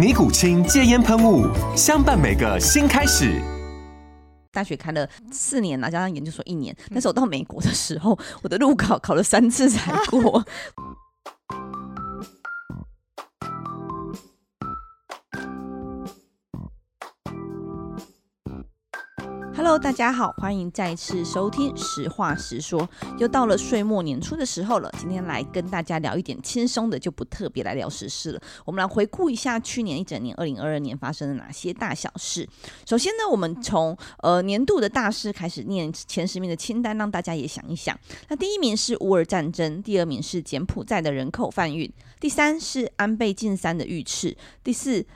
尼古清戒烟喷雾，相伴每个新开始。大学开了四年了，加上研究所一年，但是我到美国的时候，我的路考考了三次才过。Hello，大家好，欢迎再次收听《实话实说》。又到了岁末年初的时候了，今天来跟大家聊一点轻松的，就不特别来聊时事了。我们来回顾一下去年一整年，二零二二年发生了哪些大小事。首先呢，我们从呃年度的大事开始念前十名的清单，让大家也想一想。那第一名是乌尔战争，第二名是柬埔寨的人口贩运，第三是安倍晋三的遇刺，第四。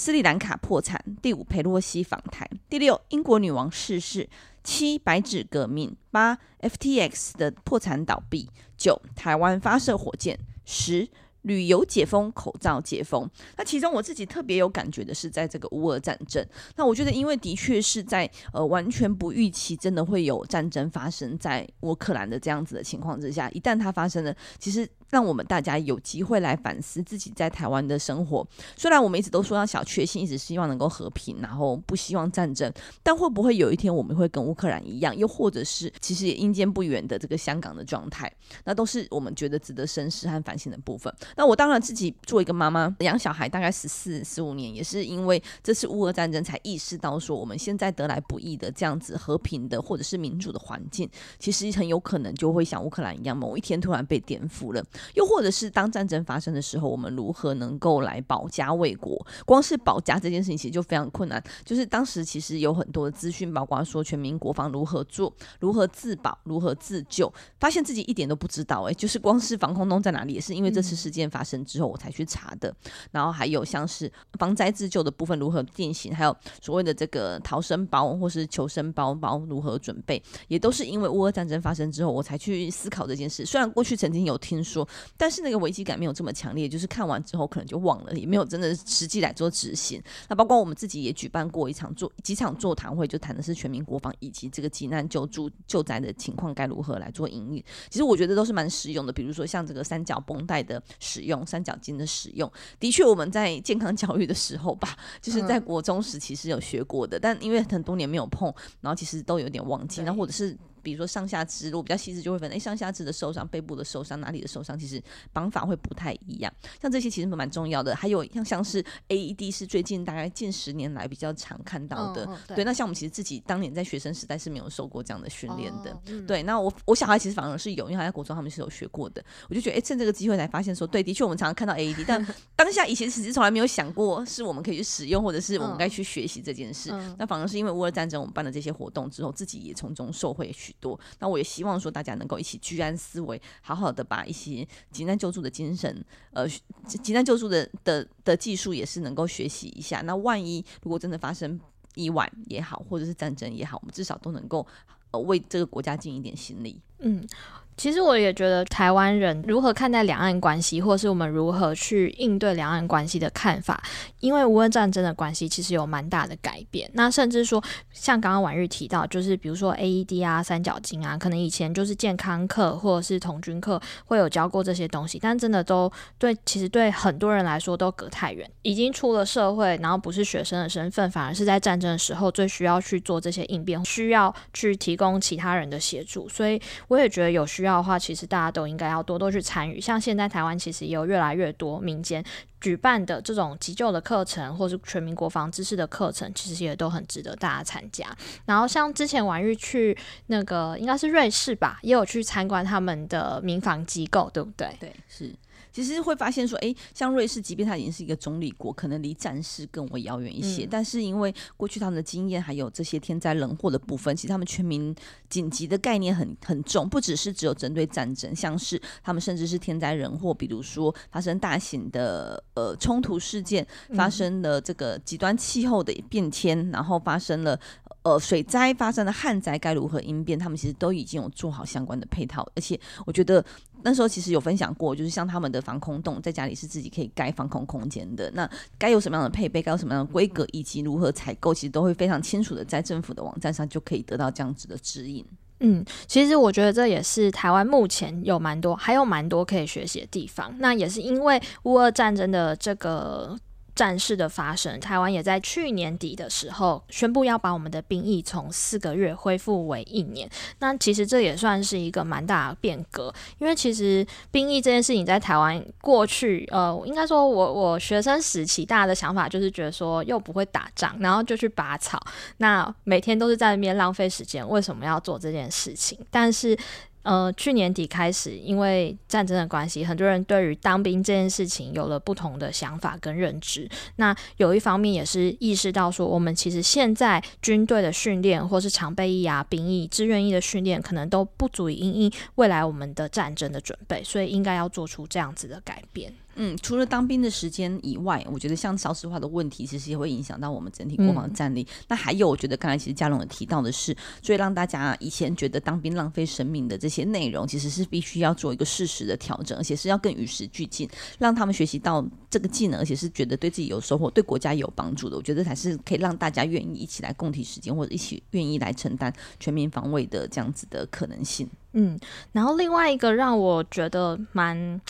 斯里兰卡破产，第五，裴洛西访台，第六，英国女王逝世，七，白纸革命，八，FTX 的破产倒闭，九，台湾发射火箭，十。旅游解封，口罩解封。那其中我自己特别有感觉的是，在这个乌俄战争。那我觉得，因为的确是在呃完全不预期，真的会有战争发生在乌克兰的这样子的情况之下，一旦它发生了，其实让我们大家有机会来反思自己在台湾的生活。虽然我们一直都说要小确幸，一直希望能够和平，然后不希望战争，但会不会有一天我们会跟乌克兰一样，又或者是其实也阴间不远的这个香港的状态？那都是我们觉得值得深思和反省的部分。那我当然自己做一个妈妈，养小孩大概十四十五年，也是因为这次乌俄战争才意识到说，我们现在得来不易的这样子和平的或者是民主的环境，其实很有可能就会像乌克兰一样，某一天突然被颠覆了。又或者是当战争发生的时候，我们如何能够来保家卫国？光是保家这件事情其实就非常困难。就是当时其实有很多的资讯，包括说全民国防如何做，如何自保，如何自救，发现自己一点都不知道。哎，就是光是防空洞在哪里，也是因为这次事件发生之后我才去查的，然后还有像是防灾自救的部分如何进行，还有所谓的这个逃生包或是求生包包如何准备，也都是因为乌俄战争发生之后我才去思考这件事。虽然过去曾经有听说，但是那个危机感没有这么强烈，就是看完之后可能就忘了，也没有真的实际来做执行。那包括我们自己也举办过一场座几场座谈会，就谈的是全民国防以及这个急难救助救灾的情况该如何来做营运。其实我觉得都是蛮实用的，比如说像这个三角绷带的使用。三角巾的使用，的确我们在健康教育的时候吧，就是在国中时期是有学过的，但因为很多年没有碰，然后其实都有点忘记，然后或者是。比如说上下肢，如果比较细致，就会分哎上下肢的受伤、背部的受伤、哪里的受伤，其实绑法会不太一样。像这些其实蛮重要的。还有像像是 AED 是最近大概近十年来比较常看到的。对，对，那像我们其实自己当年在学生时代是没有受过这样的训练的。哦嗯、对，那我我小孩其实反而是有，因为他在国中他们是有学过的。我就觉得哎，趁这个机会才发现说，对，的确我们常常看到 AED，但 当下以前其实从来没有想过是我们可以去使用，或者是我们该去学习这件事。嗯、那反而是因为乌尔战争，我们办了这些活动之后，自己也从中受惠许多。那我也。希望说大家能够一起居安思危，好好的把一些急难救助的精神，呃，急难救助的的的技术也是能够学习一下。那万一如果真的发生意外也好，或者是战争也好，我们至少都能够为这个国家尽一点心力。嗯。其实我也觉得，台湾人如何看待两岸关系，或是我们如何去应对两岸关系的看法，因为无论战争的关系，其实有蛮大的改变。那甚至说，像刚刚婉玉提到，就是比如说 AED 啊、三角巾啊，可能以前就是健康课或者是童军课会有教过这些东西，但真的都对，其实对很多人来说都隔太远。已经出了社会，然后不是学生的身份，反而是在战争的时候最需要去做这些应变，需要去提供其他人的协助。所以我也觉得有需。需要的话，其实大家都应该要多多去参与。像现在台湾其实也有越来越多民间举办的这种急救的课程，或是全民国防知识的课程，其实也都很值得大家参加。然后像之前婉玉去那个应该是瑞士吧，也有去参观他们的民防机构，对不对？对，是。其实会发现说，哎，像瑞士，即便它已经是一个中立国，可能离战事更为遥远一些。嗯、但是因为过去他们的经验，还有这些天灾人祸的部分，其实他们全民紧急的概念很很重，不只是只有针对战争，像是他们甚至是天灾人祸，比如说发生大型的呃冲突事件，发生了这个极端气候的变迁，嗯、然后发生了呃水灾，发生的旱灾，该如何应变？他们其实都已经有做好相关的配套，而且我觉得。那时候其实有分享过，就是像他们的防空洞，在家里是自己可以盖防空空间的。那该有什么样的配备，该有什么样的规格，以及如何采购，其实都会非常清楚的在政府的网站上就可以得到这样子的指引。嗯，其实我觉得这也是台湾目前有蛮多，还有蛮多可以学习的地方。那也是因为乌俄战争的这个。战事的发生，台湾也在去年底的时候宣布要把我们的兵役从四个月恢复为一年。那其实这也算是一个蛮大的变革，因为其实兵役这件事情在台湾过去，呃，应该说我我学生时期大家的想法就是觉得说又不会打仗，然后就去拔草，那每天都是在那边浪费时间，为什么要做这件事情？但是。呃，去年底开始，因为战争的关系，很多人对于当兵这件事情有了不同的想法跟认知。那有一方面也是意识到说，我们其实现在军队的训练，或是常备役啊、兵役、志愿役的训练，可能都不足以因应未来我们的战争的准备，所以应该要做出这样子的改变。嗯，除了当兵的时间以外，我觉得像少子化的问题，其实也会影响到我们整体国防的战力。嗯、那还有，我觉得刚才其实嘉龙有提到的是，所以让大家以前觉得当兵浪费生命的这些内容，其实是必须要做一个适时的调整，而且是要更与时俱进，让他们学习到这个技能，而且是觉得对自己有收获、对国家有帮助的。我觉得才是可以让大家愿意一起来共体时间，或者一起愿意来承担全民防卫的这样子的可能性。嗯，然后另外一个让我觉得蛮。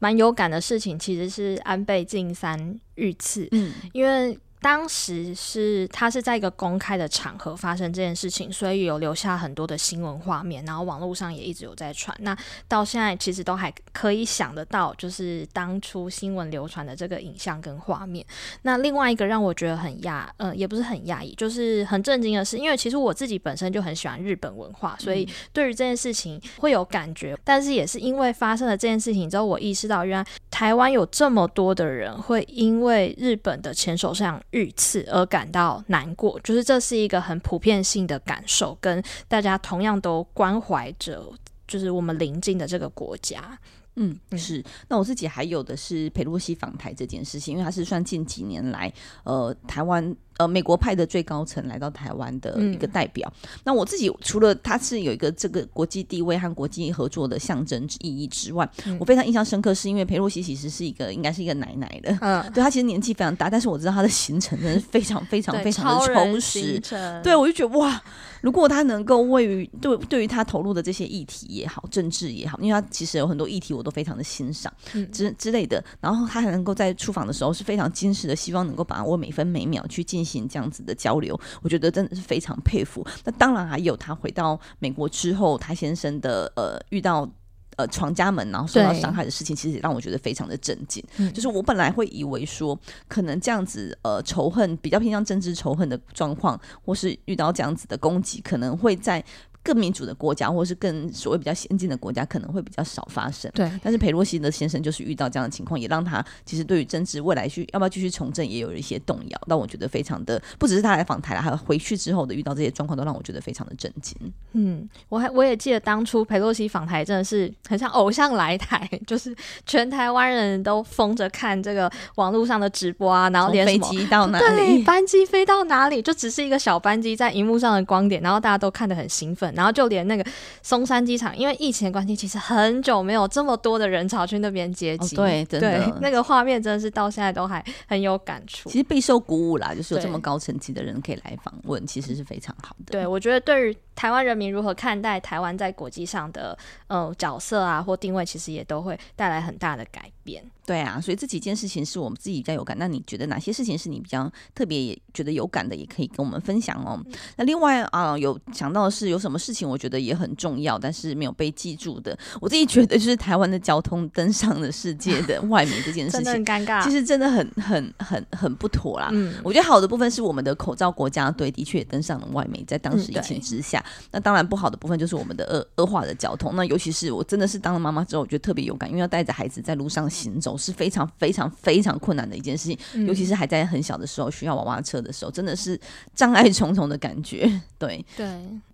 蛮有感的事情，其实是安倍晋三遇刺，嗯，因为。当时是他是在一个公开的场合发生这件事情，所以有留下很多的新闻画面，然后网络上也一直有在传。那到现在其实都还可以想得到，就是当初新闻流传的这个影像跟画面。那另外一个让我觉得很讶，呃，也不是很讶异，就是很震惊的是，因为其实我自己本身就很喜欢日本文化，所以对于这件事情会有感觉。但是也是因为发生了这件事情之后，我意识到原来台湾有这么多的人会因为日本的前首相。遇刺而感到难过，就是这是一个很普遍性的感受，跟大家同样都关怀着，就是我们邻近的这个国家。嗯，是。那我自己还有的是佩洛西访台这件事情，因为他是算近几年来，呃，台湾。呃，美国派的最高层来到台湾的一个代表。嗯、那我自己除了他是有一个这个国际地位和国际合作的象征意义之外，嗯、我非常印象深刻，是因为裴洛西其实是一个应该是一个奶奶的，嗯，对，他其实年纪非常大，但是我知道他的行程真的是非常非常非常的充实。对，我就觉得哇，如果他能够位于对对于他投入的这些议题也好，政治也好，因为他其实有很多议题我都非常的欣赏，嗯、之之类的。然后他还能够在出访的时候是非常矜持的，希望能够把握每分每秒去进行。这样子的交流，我觉得真的是非常佩服。那当然还有他回到美国之后，他先生的呃遇到呃闯家门然后受到伤害的事情，其实也让我觉得非常的震惊。对就是我本来会以为说，可能这样子呃仇恨比较偏向政治仇恨的状况，或是遇到这样子的攻击，可能会在。更民主的国家，或是更所谓比较先进的国家，可能会比较少发生。对，但是裴洛西的先生就是遇到这样的情况，也让他其实对于政治未来去要不要继续从政，也有一些动摇。让我觉得非常的，不只是他来访台了，还有回去之后的遇到这些状况，都让我觉得非常的震惊。嗯，我还我也记得当初裴洛西访台真的是很像偶像来台，就是全台湾人都疯着看这个网络上的直播啊，然后连飞机到哪里，对，班机飞到哪里，就只是一个小班机在荧幕上的光点，然后大家都看得很兴奋。然后就连那个松山机场，因为疫情的关系，其实很久没有这么多的人潮去那边接机。哦。对，真的，对，那个画面真的是到现在都还很有感触。其实备受鼓舞啦，就是有这么高层级的人可以来访问，其实是非常好的。对，我觉得对于。台湾人民如何看待台湾在国际上的呃角色啊或定位，其实也都会带来很大的改变。对啊，所以这几件事情是我们自己比较有感。那你觉得哪些事情是你比较特别也觉得有感的，也可以跟我们分享哦。嗯、那另外啊，有想到的是有什么事情，我觉得也很重要，但是没有被记住的。我自己觉得就是台湾的交通登上了世界的外媒这件事情，真的很尴尬。其实真的很很很很不妥啦。嗯，我觉得好的部分是我们的口罩国家队的确也登上了外媒，在当时疫情之下。嗯、那当然不好的部分就是我们的恶恶化的交通。那尤其是我真的是当了妈妈之后，我觉得特别勇敢，因为要带着孩子在路上行走是非常非常。非常困难的一件事情，嗯、尤其是还在很小的时候需要娃娃车的时候，真的是障碍重重的感觉。对对，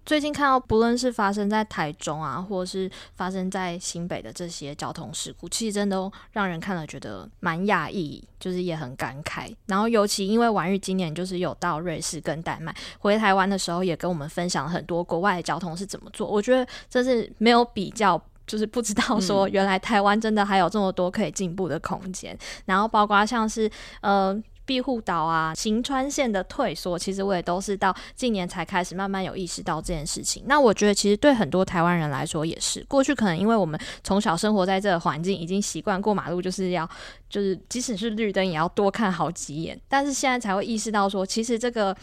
最近看到不论是发生在台中啊，或者是发生在新北的这些交通事故，其实真的都让人看了觉得蛮讶异，就是也很感慨。然后尤其因为婉玉今年就是有到瑞士跟丹麦，回台湾的时候也跟我们分享了很多国外的交通是怎么做，我觉得这是没有比较。就是不知道说，原来台湾真的还有这么多可以进步的空间。嗯、然后包括像是呃庇护岛啊、行川线的退缩，其实我也都是到近年才开始慢慢有意识到这件事情。那我觉得其实对很多台湾人来说也是，过去可能因为我们从小生活在这个环境，已经习惯过马路就是要就是即使是绿灯也要多看好几眼，但是现在才会意识到说，其实这个。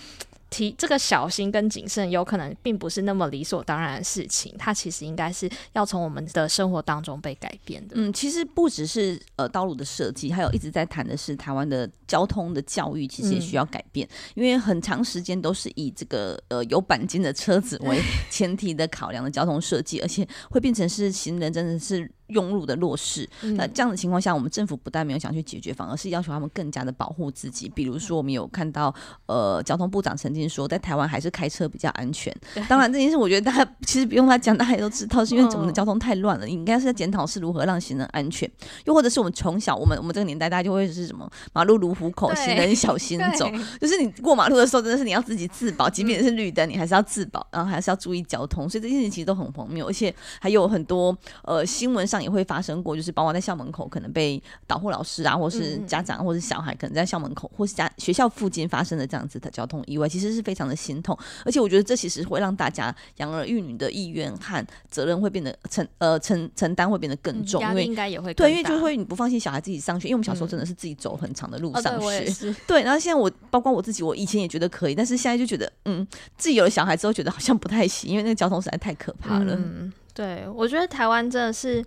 提这个小心跟谨慎，有可能并不是那么理所当然的事情，它其实应该是要从我们的生活当中被改变的。嗯，其实不只是呃道路的设计，还有一直在谈的是台湾的交通的教育，其实也需要改变，嗯、因为很长时间都是以这个呃有钣金的车子为 前提的考量的交通设计，而且会变成是行人真的是。用路的弱势，那这样的情况下，我们政府不但没有想去解决，反而是要求他们更加的保护自己。比如说，我们有看到，呃，交通部长曾经说，在台湾还是开车比较安全。当然，这件事我觉得大家其实不用他讲，大家都知道，是因为我们的交通太乱了。你应该是在检讨是如何让行人安全，又或者是我们从小，我们我们这个年代，大家就会是什么马路如虎口，行人小心走，就是你过马路的时候，真的是你要自己自保，即便是绿灯，你还是要自保，然后还是要注意交通。所以这件事情其实都很荒谬，而且还有很多呃新闻上也会发生过，就是包括在校门口可能被导护老师啊，或是家长，或是小孩，可能在校门口或是家学校附近发生的这样子的交通意外，其实是非常的心痛。而且我觉得这其实会让大家养儿育女的意愿和责任会变得承呃承承担会变得更重，因为应该也会对，因为就会你不放心小孩自己上学，因为我们小时候真的是自己走很长的路上学，对。然后现在我包括我自己，我以前也觉得可以，但是现在就觉得嗯，自己有了小孩之后觉得好像不太行，因为那个交通实在太可怕了。嗯，对，我觉得台湾真的是。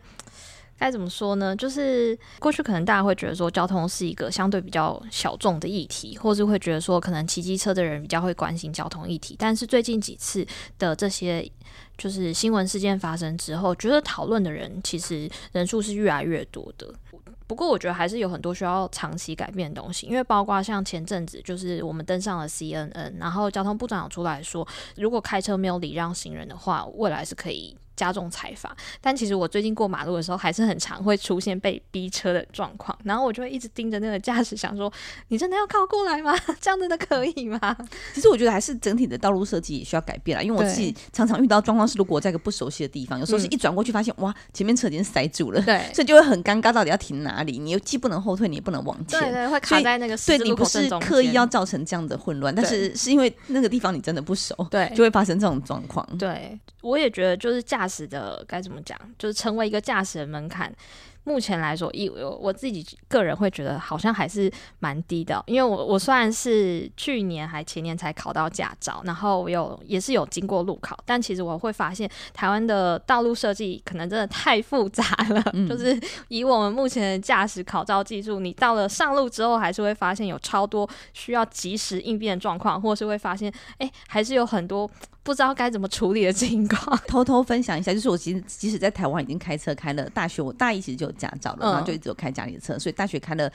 该怎么说呢？就是过去可能大家会觉得说交通是一个相对比较小众的议题，或是会觉得说可能骑机车的人比较会关心交通议题。但是最近几次的这些就是新闻事件发生之后，觉得讨论的人其实人数是越来越多的。不过我觉得还是有很多需要长期改变的东西，因为包括像前阵子就是我们登上了 CNN，然后交通部长出来说，如果开车没有礼让行人的话，未来是可以。加重裁罚，但其实我最近过马路的时候，还是很常会出现被逼车的状况，然后我就会一直盯着那个驾驶，想说：你真的要靠过来吗？这样真的可以吗？其实我觉得还是整体的道路设计也需要改变啦，因为我自己常常遇到状况是，如果我在一个不熟悉的地方，有时候是一转过去发现、嗯、哇，前面车已经塞住了，对，所以就会很尴尬，到底要停哪里？你又既不能后退，你也不能往前，对对，会卡在那个。对，你不是刻意要造成这样的混乱，但是是因为那个地方你真的不熟，对，就会发生这种状况。对，我也觉得就是驾驶的该。怎么讲？就是成为一个驾驶的门槛。目前来说，以我我自己个人会觉得好像还是蛮低的，因为我我虽然是去年还前年才考到驾照，然后我有也是有经过路考，但其实我会发现台湾的道路设计可能真的太复杂了，嗯、就是以我们目前的驾驶考照技术，你到了上路之后，还是会发现有超多需要及时应变的状况，或是会发现哎、欸，还是有很多不知道该怎么处理的情况。偷偷分享一下，就是我其实即使在台湾已经开车开了大学，我大一其实就有驾照了，然后就一直有开家里的车，嗯、所以大学开了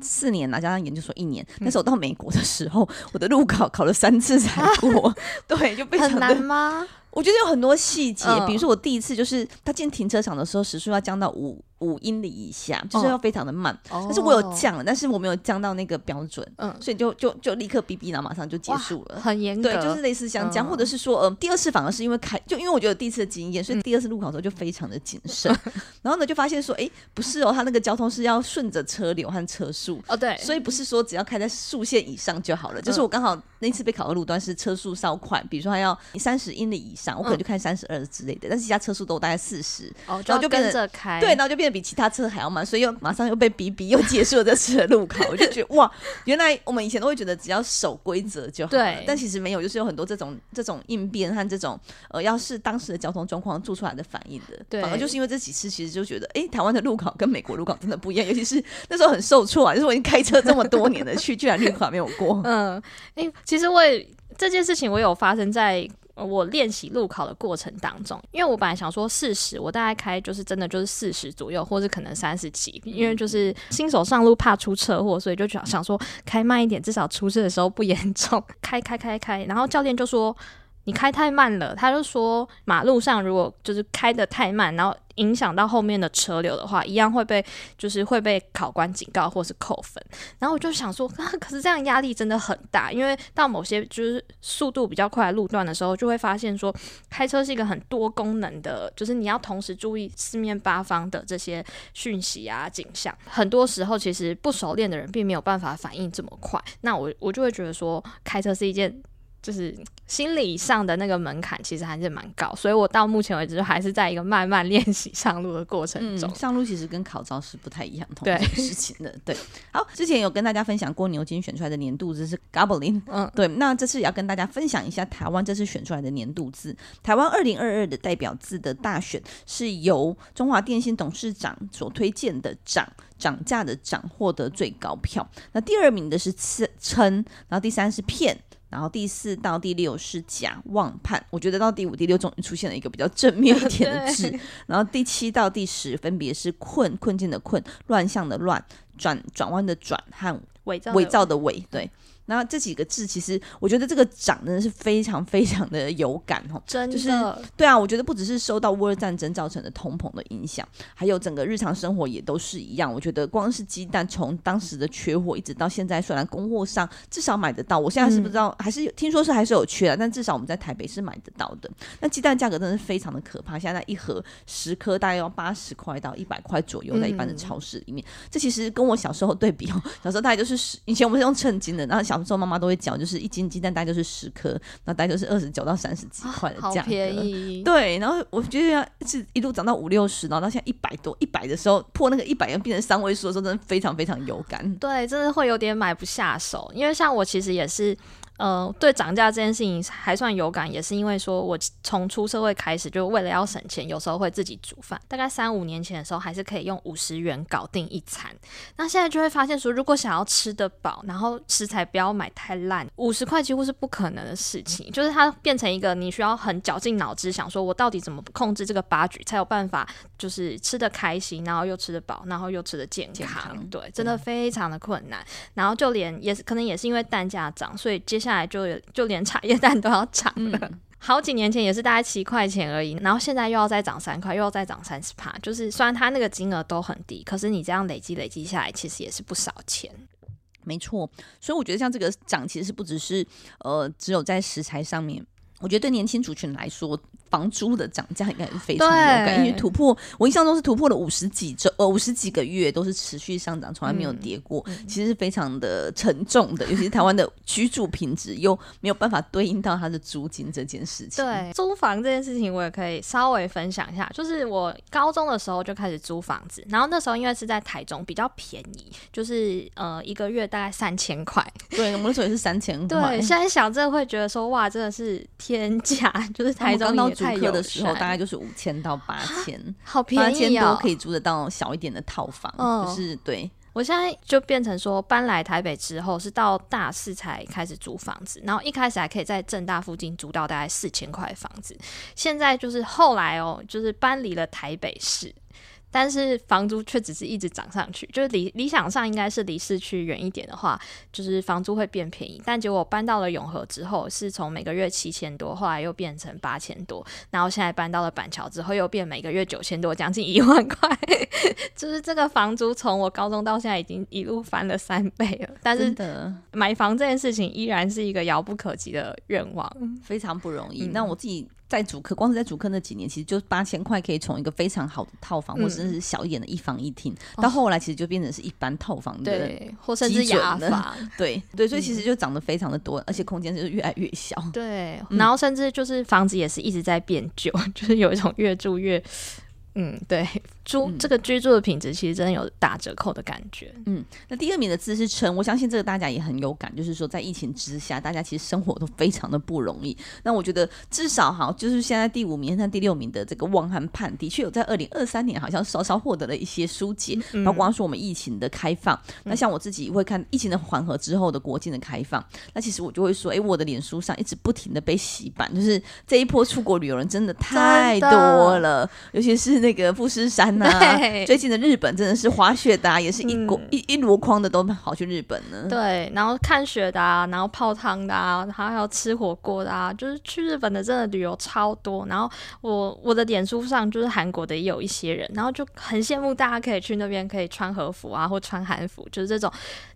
四年了，加上研究所一年。但是我到美国的时候，我的路考考了三次才过，啊、对，就非常很难吗？我觉得有很多细节，比如说我第一次就是他进停车场的时候时速要降到五五英里以下，就是要非常的慢。哦、但是我有降了，但是我没有降到那个标准，嗯，所以就就就立刻哔哔，然后马上就结束了，很严格。对，就是类似像这样，嗯、或者是说，呃，第二次反而是因为开，就因为我觉得第一次的经验，所以第二次路考的时候就非常的谨慎。嗯、然后呢，就发现说，哎，不是哦，他那个交通是要顺着车流和车速哦，对，所以不是说只要开在速线以上就好了。嗯、就是我刚好那次被考的路段是车速稍快，比如说他要三十英里以上，我可能就开三十二之类的，嗯、但是其他车速都大概四十，哦，然后就跟着开，对，然后就变得比其他车还要慢，所以又马上又被逼逼，又结束了这次的路考，我就觉得哇，原来我们以前都会觉得只要守规则就好了，对，但其实没有，就是有很多这种这种应变和这种呃，要是当时的交通状况做出来的反应的，对，反而就是因为这几次其实就觉得，哎，台湾的路考跟美国路考真的不一样，尤其是那时候很受挫啊，就是我已经开车这么多年了，去居然路考没有过，嗯，哎，其实我也这件事情我有发生在。我练习路考的过程当中，因为我本来想说四十，我大概开就是真的就是四十左右，或者可能三十几，因为就是新手上路怕出车祸，所以就想想说开慢一点，至少出事的时候不严重。开开开开，然后教练就说。你开太慢了，他就说马路上如果就是开得太慢，然后影响到后面的车流的话，一样会被就是会被考官警告或是扣分。然后我就想说，可是这样压力真的很大，因为到某些就是速度比较快的路段的时候，就会发现说开车是一个很多功能的，就是你要同时注意四面八方的这些讯息啊景象。很多时候其实不熟练的人并没有办法反应这么快。那我我就会觉得说开车是一件。就是心理上的那个门槛其实还是蛮高，所以我到目前为止就还是在一个慢慢练习上路的过程中。嗯、上路其实跟考招是不太一样同一件事情的。对，好，之前有跟大家分享过牛津选出来的年度字是 Goblin，嗯，对，那这次也要跟大家分享一下台湾这次选出来的年度字。台湾二零二二的代表字的大选是由中华电信董事长所推荐的涨涨价的涨获得最高票。那第二名的是称，然后第三是骗。然后第四到第六是假妄判，我觉得到第五、第六终于出现了一个比较正面一点的 字。然后第七到第十分别是困困境的困、乱象的乱、转转弯的转和伪造伪造的伪，对。那这几个字，其实我觉得这个涨真的是非常非常的有感哦，真的，就是对啊，我觉得不只是受到乌俄战争造成的通膨的影响，还有整个日常生活也都是一样。我觉得光是鸡蛋从当时的缺货一直到现在，虽然供货上至少买得到，我现在是不知道，嗯、还是有听说是还是有缺的，但至少我们在台北是买得到的。那鸡蛋价格真的是非常的可怕，现在一盒十颗大概要八十块到一百块左右，在一般的超市里面，嗯、这其实跟我小时候对比哦，小时候大概就是十，以前我们是用称斤的，然后小。时候妈妈都会讲，就是一斤鸡蛋大概就是十颗，那大概就是二十九到三十几块的价格，好便宜。对，然后我觉得要是一路涨到五六十，然后到现在一百多，一百的时候破那个一百元变成三位数的时候，真的非常非常有感。对，真的会有点买不下手，因为像我其实也是。呃，对涨价这件事情还算有感，也是因为说我从出社会开始，就为了要省钱，有时候会自己煮饭。大概三五年前的时候，还是可以用五十元搞定一餐。那现在就会发现说，如果想要吃得饱，然后食材不要买太烂，五十块几乎是不可能的事情。就是它变成一个你需要很绞尽脑汁想说，我到底怎么控制这个八局，才有办法就是吃得开心，然后又吃得饱，然后又吃得健康。健康对，真的非常的困难。嗯、然后就连也是可能也是因为蛋价涨，所以接下来。下来就就连茶叶蛋都要涨了，嗯、好几年前也是大概七块钱而已，然后现在又要再涨三块，又要再涨三十帕。就是虽然它那个金额都很低，可是你这样累积累积下来，其实也是不少钱。没错，所以我觉得像这个涨，其实是不只是呃，只有在食材上面。我觉得对年轻族群来说，房租的涨价应该是非常有感，因为突破，我印象中是突破了五十几周，呃，五十几个月都是持续上涨，从来没有跌过，嗯、其实是非常的沉重的，尤其是台湾的居住品质又没有办法对应到它的租金这件事情。对，租房这件事情我也可以稍微分享一下，就是我高中的时候就开始租房子，然后那时候因为是在台中，比较便宜，就是呃一个月大概三千块。对，我们那时候也是三千块。对，现在想真的会觉得说哇，真的是天价，就是台中也。租客的时候大概就是五千到八千，好便宜啊！八千多可以租得到小一点的套房，哦、就是对。我现在就变成说，搬来台北之后是到大四才开始租房子，然后一开始还可以在正大附近租到大概四千块的房子，现在就是后来哦，就是搬离了台北市。但是房租却只是一直涨上去，就是理理想上应该是离市区远一点的话，就是房租会变便宜。但结果搬到了永和之后，是从每个月七千多，后来又变成八千多，然后现在搬到了板桥之后，又变每个月九千多，将近一万块。就是这个房租从我高中到现在已经一路翻了三倍了。但是买房这件事情依然是一个遥不可及的愿望，非常不容易。嗯、那我自己。在主客，光是在主客那几年，其实就八千块可以从一个非常好的套房，嗯、或者是小一点的一房一厅，嗯、到后来其实就变成是一般套房的，对，或甚至雅房，对对，所以其实就涨得非常的多，嗯、而且空间就是越来越小，对，然后甚至就是房子也是一直在变旧，就是有一种越住越。嗯，对，住这个居住的品质其实真的有打折扣的感觉。嗯，那第二名的字是撑，我相信这个大家也很有感，就是说在疫情之下，大家其实生活都非常的不容易。那我觉得至少哈，就是现在第五名和第六名的这个望汉盼，的确有在二零二三年好像稍稍获得了一些疏解，嗯、包括说我们疫情的开放。嗯、那像我自己会看疫情的缓和之后的国境的开放，那其实我就会说，哎，我的脸书上一直不停的被洗版，就是这一波出国旅游人真的太多了，尤其是。那个富士山呐、啊，对最近的日本真的是滑雪的、啊，也是一锅、嗯、一一箩筐的都跑去日本呢。对，然后看雪的啊，然后泡汤的啊，还有吃火锅的啊，就是去日本的真的旅游超多。然后我我的脸书上就是韩国的也有一些人，然后就很羡慕大家可以去那边可以穿和服啊，或穿韩服，就是这种。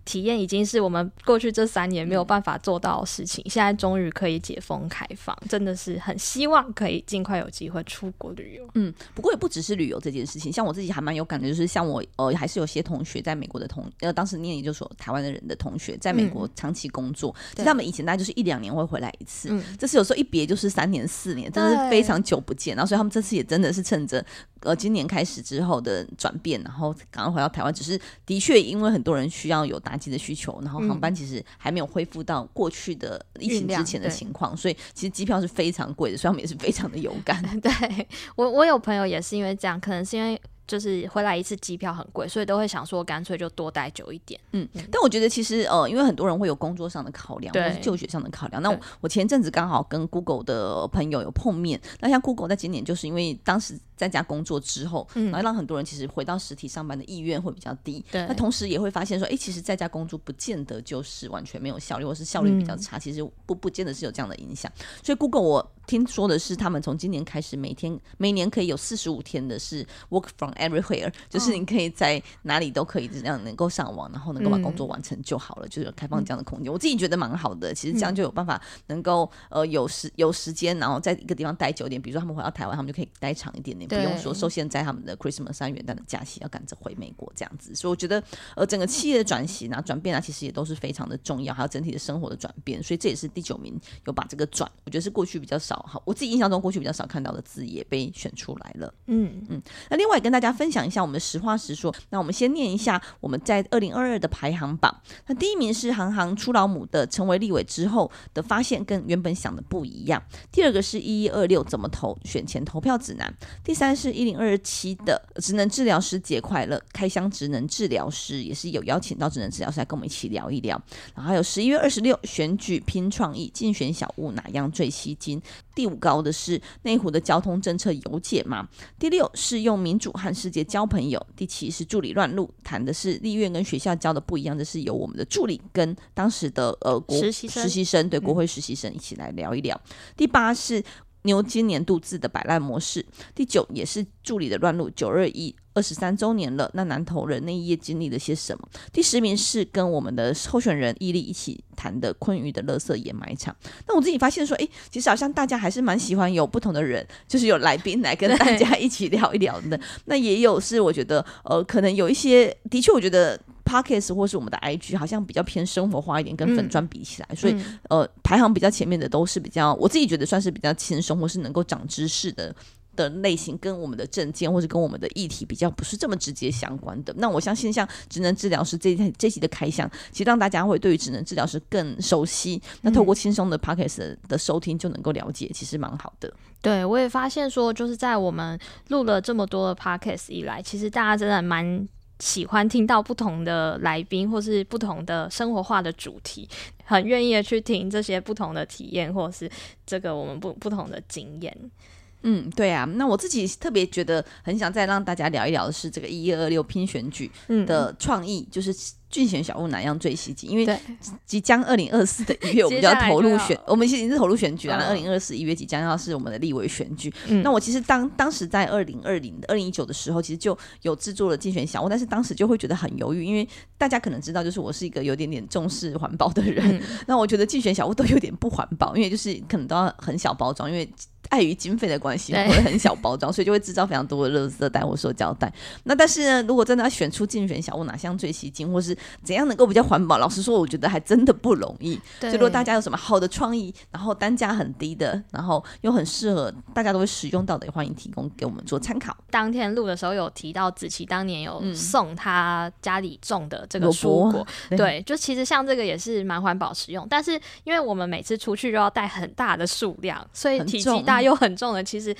体验已经是我们过去这三年没有办法做到的事情，嗯、现在终于可以解封开放，真的是很希望可以尽快有机会出国旅游。嗯，不过也不只是旅游这件事情，像我自己还蛮有感觉，就是像我呃，还是有些同学在美国的同呃，当时念研究所台湾的人的同学在美国长期工作，嗯、其实他们以前大概就是一两年会回来一次，嗯、这次有时候一别就是三年四年，真的是非常久不见，然后所以他们这次也真的是趁着。呃，今年开始之后的转变，然后赶快回到台湾，只是的确因为很多人需要有需求，然后航班其实还没有恢复到过去的疫情之前的情况，所以其实机票是非常贵的，所以他们也是非常的有感。对，我，我有朋友也是因为这样，可能是因为。就是回来一次机票很贵，所以都会想说干脆就多待久一点。嗯，但我觉得其实呃，因为很多人会有工作上的考量，对或是就学上的考量。那我，我前阵子刚好跟 Google 的朋友有碰面，那像 Google 在今年就是因为当时在家工作之后，嗯，然后让很多人其实回到实体上班的意愿会比较低。对，那同时也会发现说，哎、欸，其实在家工作不见得就是完全没有效率，或是效率比较差，嗯、其实不不见得是有这样的影响。所以 Google 我。听说的是，他们从今年开始，每天每年可以有四十五天的是 work from everywhere，就是你可以在哪里都可以这样能够上网，然后能够把工作完成就好了，嗯、就是开放这样的空间。我自己觉得蛮好的，其实这样就有办法能够呃有时有时间，然后在一个地方待久点。比如说他们回到台湾，他们就可以待长一点点，不用说受限在他们的 Christmas 三元旦的假期要赶着回美国这样子。所以我觉得呃整个企业的转型啊、转变啊，其实也都是非常的重要，还有整体的生活的转变。所以这也是第九名有把这个转，我觉得是过去比较少。好，我自己印象中过去比较少看到的字也被选出来了。嗯嗯，那另外跟大家分享一下我们的实话实说。那我们先念一下我们在二零二二的排行榜。那第一名是行行出老母的，成为立委之后的发现跟原本想的不一样。第二个是一一二六怎么投选前投票指南。第三是一零二七的职能治疗师节快乐，开箱职能治疗师也是有邀请到职能治疗师来跟我们一起聊一聊。然后还有十一月二十六选举拼创意，竞选小物哪样最吸睛？第五高的是内湖的交通政策有解吗？第六是用民主和世界交朋友。第七是助理乱入，谈的是立院跟学校教的不一样，这是由我们的助理跟当时的呃国实习生，生对国会实习生一起来聊一聊。嗯、第八是。牛津年度字的摆烂模式，第九也是助理的乱入。九二一二十三周年了，那南投人那一夜经历了些什么？第十名是跟我们的候选人伊利一起谈的昆玉的垃圾掩埋场。那我自己发现说，哎，其实好像大家还是蛮喜欢有不同的人，就是有来宾来跟大家一起聊一聊的。那也有是我觉得，呃，可能有一些的确，我觉得。Podcast 或是我们的 IG 好像比较偏生活化一点，跟粉砖比起来，嗯、所以呃排行比较前面的都是比较，我自己觉得算是比较轻松或是能够长知识的的类型，跟我们的证件或者跟我们的议题比较不是这么直接相关的。那我相信像职能治疗师这这期的开箱，其实让大家会对于职能治疗师更熟悉。那透过轻松的 Podcast 的收听就能够了解，其实蛮好的。对，我也发现说，就是在我们录了这么多的 Podcast 以来，其实大家真的蛮。喜欢听到不同的来宾，或是不同的生活化的主题，很愿意的去听这些不同的体验，或是这个我们不不同的经验。嗯，对啊。那我自己特别觉得很想再让大家聊一聊的是这个一二二六拼选举的创意，嗯、就是。竞选小物哪样最吸睛？因为即将二零二四的一月，我们就要投入选，我们已经是投入选举了。二零二四一月即将要是我们的立委选举。嗯、那我其实当当时在二零二零、二零一九的时候，其实就有制作了竞选小物，但是当时就会觉得很犹豫，因为大家可能知道，就是我是一个有点点重视环保的人。嗯、那我觉得竞选小物都有点不环保，因为就是可能都要很小包装，因为。碍于经费的关系，会很小包装，所以就会制造非常多的垃圾袋或塑胶袋。那但是呢，如果真的要选出竞选小物哪项最吸睛，或是怎样能够比较环保，老实说，我觉得还真的不容易。对所以如果大家有什么好的创意，然后单价很低的，然后又很适合大家都会使用到的，也欢迎提供给我们做参考。当天录的时候有提到子琪当年有送他家里种的这个蔬果，嗯、对，就其实像这个也是蛮环保实用，但是因为我们每次出去都要带很大的数量，所以体积大又很重的，其实。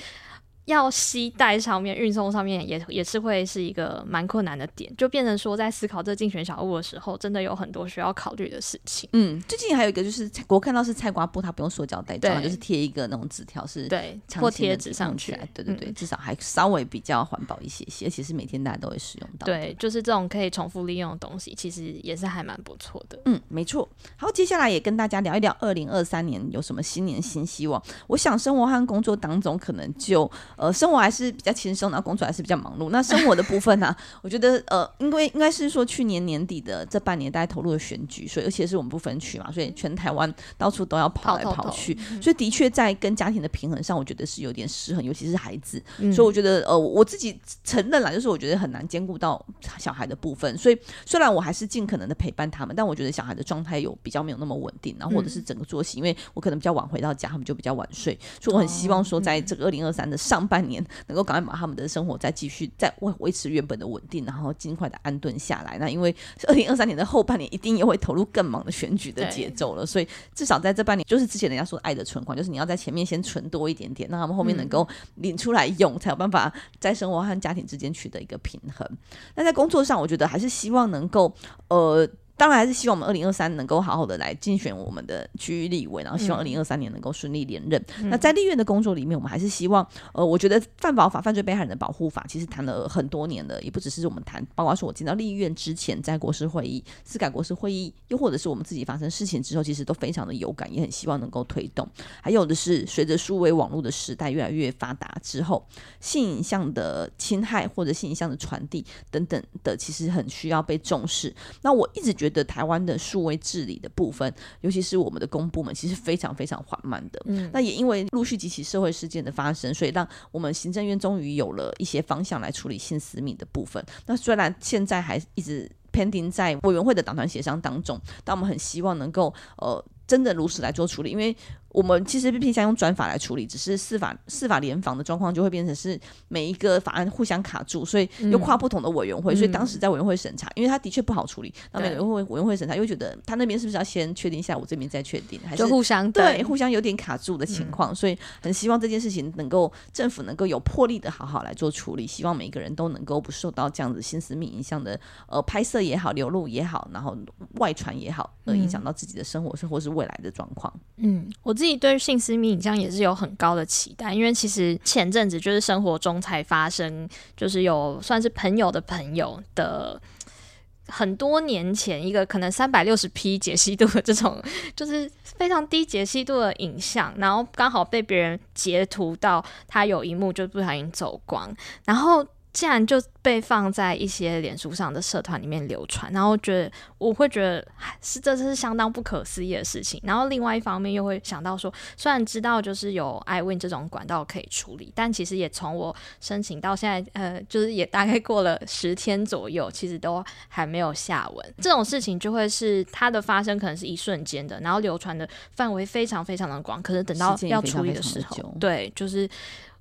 要携带上面运送上面也也是会是一个蛮困难的点，就变成说在思考这竞选小物的时候，真的有很多需要考虑的事情。嗯，最近还有一个就是我看到是菜瓜布，它不用塑胶袋装，对就是贴一个那种纸条是对或贴纸上去，对对对，嗯、至少还稍微比较环保一些些，而且是每天大家都会使用到。对，就是这种可以重复利用的东西，其实也是还蛮不错的。嗯，没错。好，接下来也跟大家聊一聊二零二三年有什么新年新希望。我想生活和工作当中可能就呃生活还是。比较轻松，然后工作还是比较忙碌。那生活的部分呢、啊？我觉得呃，因为应该是说去年年底的这半年，大家投入了选举，所以而且是我们不分区嘛，所以全台湾到处都要跑来跑去，所以的确在跟家庭的平衡上，我觉得是有点失衡，尤其是孩子。嗯、所以我觉得呃，我自己承认啦，就是我觉得很难兼顾到小孩的部分。所以虽然我还是尽可能的陪伴他们，但我觉得小孩的状态有比较没有那么稳定，然后或者是整个作息，因为我可能比较晚回到家，他们就比较晚睡，所以我很希望说，在这个二零二三的上半年，能够赶快把他们的生生活再继续再维维持原本的稳定，然后尽快的安顿下来。那因为二零二三年的后半年一定也会投入更忙的选举的节奏了，所以至少在这半年，就是之前人家说爱的存款，就是你要在前面先存多一点点，让他们后面能够领出来用，嗯、才有办法在生活和家庭之间取得一个平衡。那在工作上，我觉得还是希望能够呃。当然还是希望我们二零二三能够好好的来竞选我们的区域立委，然后希望二零二三年能够顺利连任。嗯、那在立院的工作里面，我们还是希望，呃，我觉得犯保法、犯罪被害人的保护法其实谈了很多年了，也不只是我们谈，包括说我进到立院之前，在国事会议、司改国事会议，又或者是我们自己发生事情之后，其实都非常的有感，也很希望能够推动。还有的是，随着数位网络的时代越来越发达之后，性影像的侵害或者性影像的传递等等的，其实很需要被重视。那我一直觉得。台湾的数位治理的部分，尤其是我们的公部门，其实非常非常缓慢的。嗯，那也因为陆续几起社会事件的发生，所以让我们行政院终于有了一些方向来处理性私密的部分。那虽然现在还一直 pending 在委员会的党团协商当中，但我们很希望能够呃真的如实来做处理，因为。我们其实偏向用转法来处理，只是司法司法联防的状况就会变成是每一个法案互相卡住，所以又跨不同的委员会，嗯、所以当时在委员会审查，因为他的确不好处理，那每个委员会委员会审查又觉得他那边是不是要先确定一下，我这边再确定，还是互相对，互相有点卡住的情况，嗯、所以很希望这件事情能够政府能够有魄力的好好来做处理，希望每一个人都能够不受到这样子新私密影响的呃拍摄也好、流露也好，然后外传也好，而影响到自己的生活生活是未来的状况。嗯，我自己对性私密影像也是有很高的期待，因为其实前阵子就是生活中才发生，就是有算是朋友的朋友的很多年前一个可能三百六十 P 解析度的这种，就是非常低解析度的影像，然后刚好被别人截图到他有一幕就不小心走光，然后。竟然就被放在一些脸书上的社团里面流传，然后觉得我会觉得是这是相当不可思议的事情。然后另外一方面又会想到说，虽然知道就是有 iWin 这种管道可以处理，但其实也从我申请到现在，呃，就是也大概过了十天左右，其实都还没有下文。这种事情就会是它的发生可能是一瞬间的，然后流传的范围非常非常的广，可是等到要处理的时候，对，就是。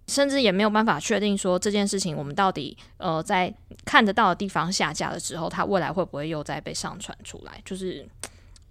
甚至也没有办法确定说这件事情，我们到底呃在看得到的地方下架了之后，它未来会不会又再被上传出来？就是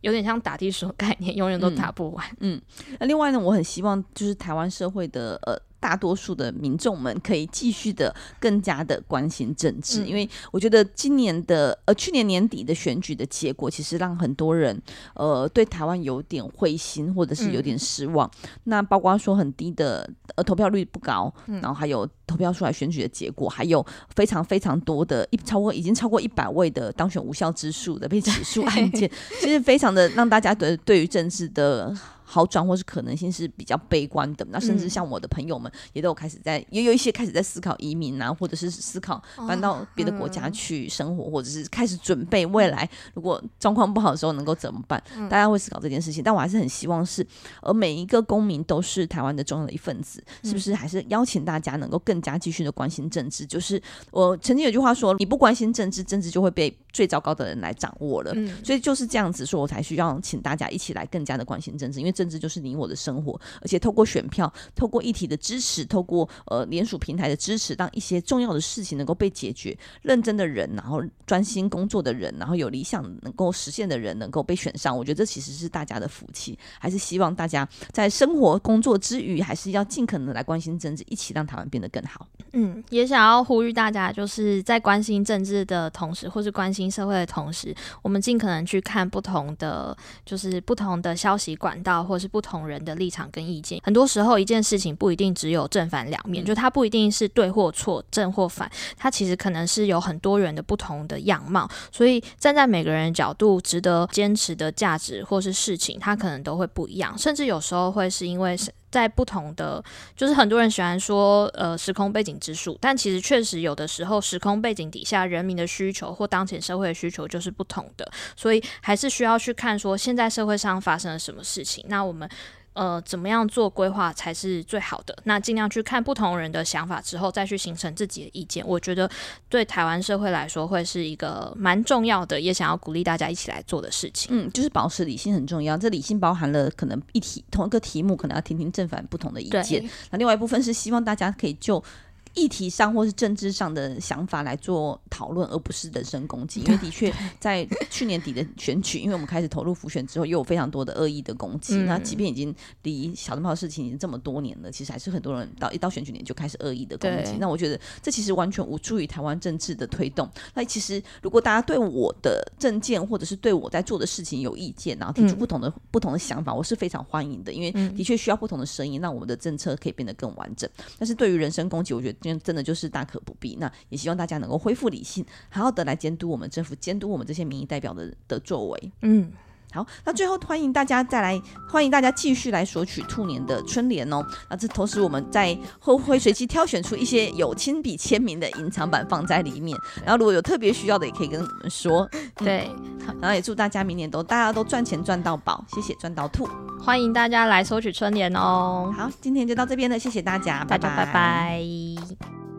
有点像打地鼠概念，永远都打不完。嗯，那、嗯、另外呢，我很希望就是台湾社会的呃。大多数的民众们可以继续的更加的关心政治，嗯、因为我觉得今年的呃去年年底的选举的结果，其实让很多人呃对台湾有点灰心，或者是有点失望。嗯、那包括说很低的呃投票率不高，嗯、然后还有投票出来选举的结果，还有非常非常多的一超过已经超过一百位的当选无效之数的被起诉案件，其实非常的让大家对对于政治的。好转或是可能性是比较悲观的，那甚至像我的朋友们也都有开始在，也有一些开始在思考移民啊，或者是思考搬到别的国家去生活，或者是开始准备未来如果状况不好的时候能够怎么办？大家会思考这件事情，但我还是很希望是，而每一个公民都是台湾的重要的一份子，是不是？还是邀请大家能够更加继续的关心政治？就是我曾经有句话说，你不关心政治，政治就会被最糟糕的人来掌握了。所以就是这样子说，我才需要请大家一起来更加的关心政治，因为。政治就是你我的生活，而且透过选票，透过议题的支持，透过呃联署平台的支持，让一些重要的事情能够被解决。认真的人，然后专心工作的人，然后有理想能够实现的人，能够被选上。我觉得这其实是大家的福气。还是希望大家在生活工作之余，还是要尽可能来关心政治，一起让台湾变得更好。嗯，也想要呼吁大家，就是在关心政治的同时，或是关心社会的同时，我们尽可能去看不同的，就是不同的消息管道。或是不同人的立场跟意见，很多时候一件事情不一定只有正反两面，就它不一定是对或错、正或反，它其实可能是有很多人的不同的样貌。所以站在每个人的角度，值得坚持的价值或是事情，它可能都会不一样，甚至有时候会是因为是。在不同的，就是很多人喜欢说，呃，时空背景之术，但其实确实有的时候，时空背景底下人民的需求或当前社会的需求就是不同的，所以还是需要去看说现在社会上发生了什么事情，那我们。呃，怎么样做规划才是最好的？那尽量去看不同人的想法之后，再去形成自己的意见。我觉得对台湾社会来说，会是一个蛮重要的，也想要鼓励大家一起来做的事情。嗯，就是保持理性很重要。这理性包含了可能一题同一个题目，可能要听听正反不同的意见。那另外一部分是希望大家可以就。议题上或是政治上的想法来做讨论，而不是人身攻击。因为的确在去年底的选举，因为我们开始投入浮选之后，又有非常多的恶意的攻击。嗯、那即便已经离小灯泡的事情已经这么多年了，其实还是很多人到一到选举年就开始恶意的攻击。那我觉得这其实完全无助于台湾政治的推动。那其实如果大家对我的政见或者是对我在做的事情有意见，然后提出不同的、嗯、不同的想法，我是非常欢迎的。因为的确需要不同的声音，让我们的政策可以变得更完整。但是对于人身攻击，我觉得。今天真的就是大可不必。那也希望大家能够恢复理性，好好的来监督我们政府，监督我们这些民意代表的的作为。嗯，好。那最后欢迎大家再来，欢迎大家继续来索取兔年的春联哦。那这同时我们在后会随机挑选出一些有亲笔签名的隐藏版放在里面。然后如果有特别需要的，也可以跟我们说。对，好。然后也祝大家明年都大家都赚钱赚到宝。谢谢赚到兔。欢迎大家来索取春联哦。好，今天就到这边了，谢谢大家，大家拜拜。拜拜。